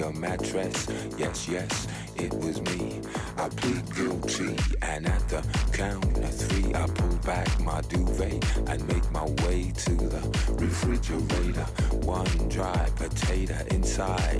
your mattress. Yes, yes, it was me. I plead guilty, and at the count of three, I pull back my duvet and make my way to the refrigerator. One dry potato inside,